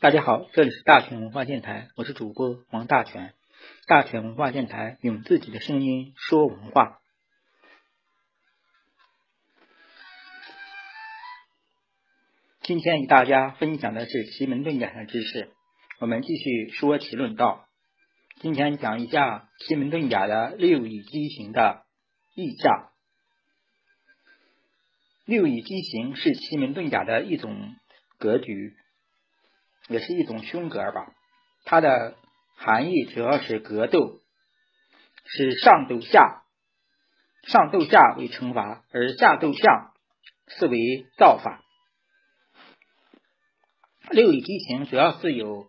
大家好，这里是大全文化电台，我是主播王大全。大全文化电台用自己的声音说文化。今天与大家分享的是奇门遁甲的知识。我们继续说奇论道。今天讲一下奇门遁甲的六乙基形的意象。六乙基形是奇门遁甲的一种格局。也是一种凶格吧，它的含义主要是格斗，是上斗下，上斗下为惩罚，而下斗下是为造法。六乙基形主要是有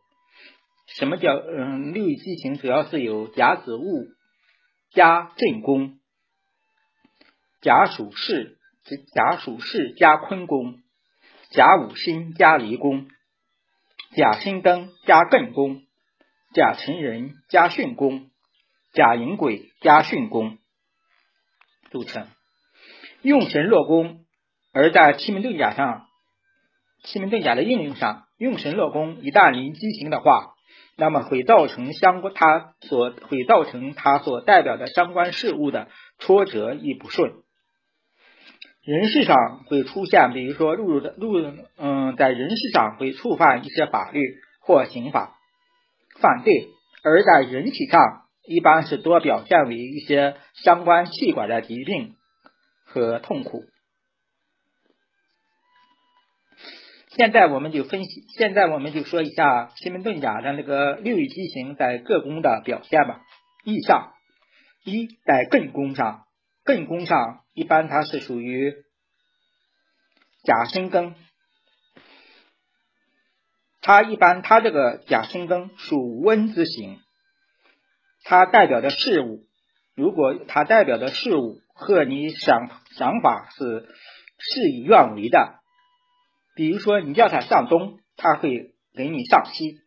什么叫嗯？六乙基形主要是有甲子戊加震宫，甲属巳甲属巳加坤宫，甲午辛加离宫。甲申登加艮宫，甲辰人加巽宫，甲寅癸加巽宫组成。用神落宫，而在奇门遁甲上，奇门遁甲的应用上，用神落宫一旦临机行的话，那么会造成相关它所会造成它所代表的相关事物的挫折亦不顺。人事上会出现，比如说入入的入嗯，在人事上会触犯一些法律或刑法犯罪，而在人体上一般是多表现为一些相关气管的疾病和痛苦。现在我们就分析，现在我们就说一下奇门遁甲的那个六翼基形在各宫的表现吧。意象一在艮宫上。艮宫上一般它是属于甲申庚，它一般它这个甲申庚属温之形，它代表的事物，如果它代表的事物和你想想法是事与愿违的，比如说你叫它向东，它会给你向西。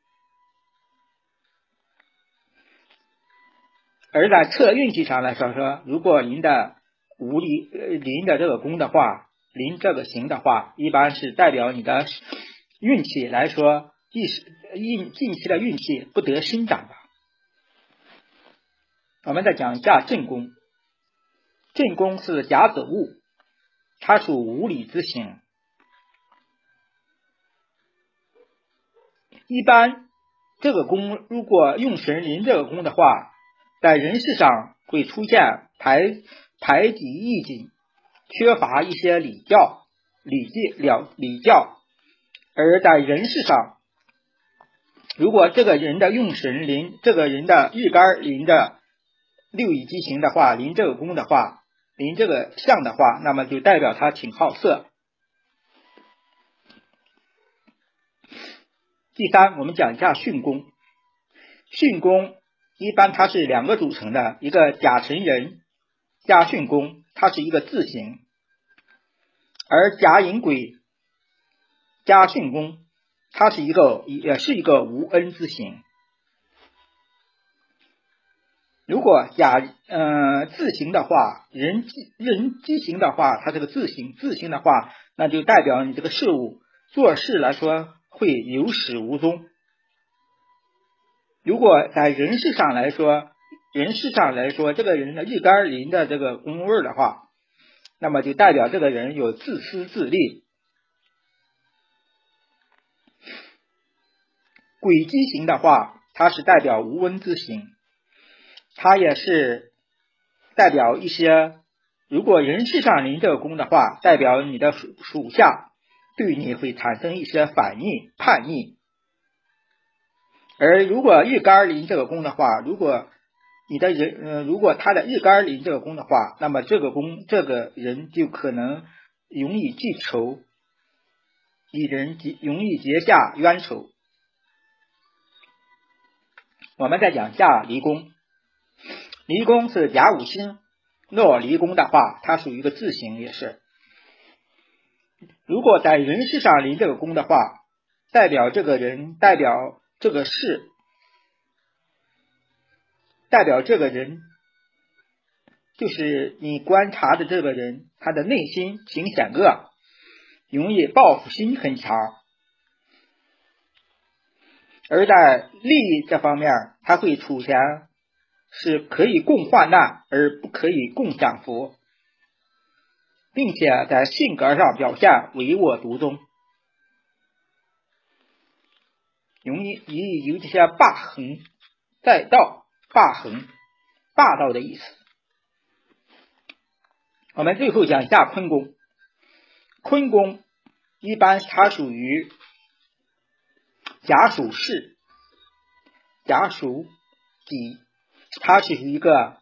而在测运气上来说，说如果您的无离临的这个宫的话，临这个行的话，一般是代表你的运气来说，一时运近期的运气不得伸展吧。我们再讲一下正宫，正宫是甲子戊，它属无理之行。一般这个宫如果用神临这个宫的话。在人事上会出现排排挤异己，缺乏一些礼教礼记了礼教；而在人事上，如果这个人的用神临这个人的日干临着六乙基行的话，临这个宫的话，临这个相的话，那么就代表他挺好色。第三，我们讲一下巽宫，巽宫。一般它是两个组成的，一个甲辰人甲巽宫，它是一个字形；而甲寅癸甲巽宫，它是一个也是一个无恩字形。如果甲呃字形的话，人人机形的话，它这个字形字形的话，那就代表你这个事物做事来说会有始无终。如果在人事上来说，人事上来说，这个人的日干临的这个宫位的话，那么就代表这个人有自私自利。鬼机型的话，它是代表无文之行，它也是代表一些。如果人事上临这个宫的话，代表你的属属下对你会产生一些反应、叛逆。而如果日干临这个宫的话，如果你的人，呃，如果他的日干临这个宫的话，那么这个宫这个人就可能容易记仇，与人结容易结下冤仇。我们再讲下离宫，离宫是甲午星若离宫的话，它属于一个字形，也是。如果在人事上临这个宫的话，代表这个人代表。这个事代表这个人，就是你观察的这个人，他的内心挺险恶，容易报复心很强。而在利益这方面，他会出现是可以共患难，而不可以共享福，并且在性格上表现唯我独尊，容易有有这些霸横、在道、霸横、霸道的意思。我们最后讲一下坤宫，坤宫一般它属于。甲属士，甲属己，它是一个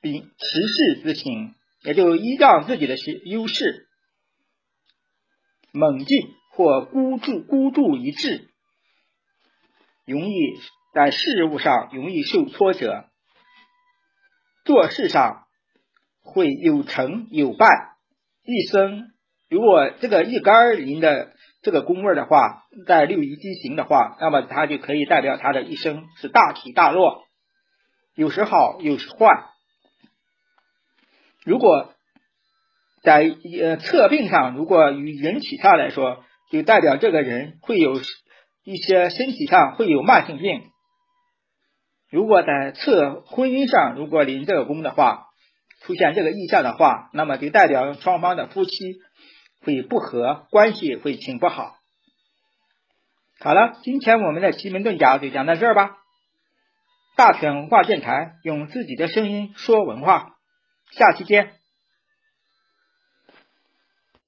比持世之情，也就依仗自己的优势，猛进或孤注孤注一掷，容易在事物上容易受挫折，做事上会有成有败，一生如果这个一杆临的。这个宫位的话，在六仪畸形的话，那么它就可以代表他的一生是大起大落，有时好，有时坏。如果在呃测病上，如果与人体上来说，就代表这个人会有一些身体上会有慢性病。如果在测婚姻上，如果临这个宫的话，出现这个意象的话，那么就代表双方的夫妻。会不和，关系会挺不好。好了，今天我们的奇门遁甲就讲到这儿吧。大全文化电台用自己的声音说文化，下期见。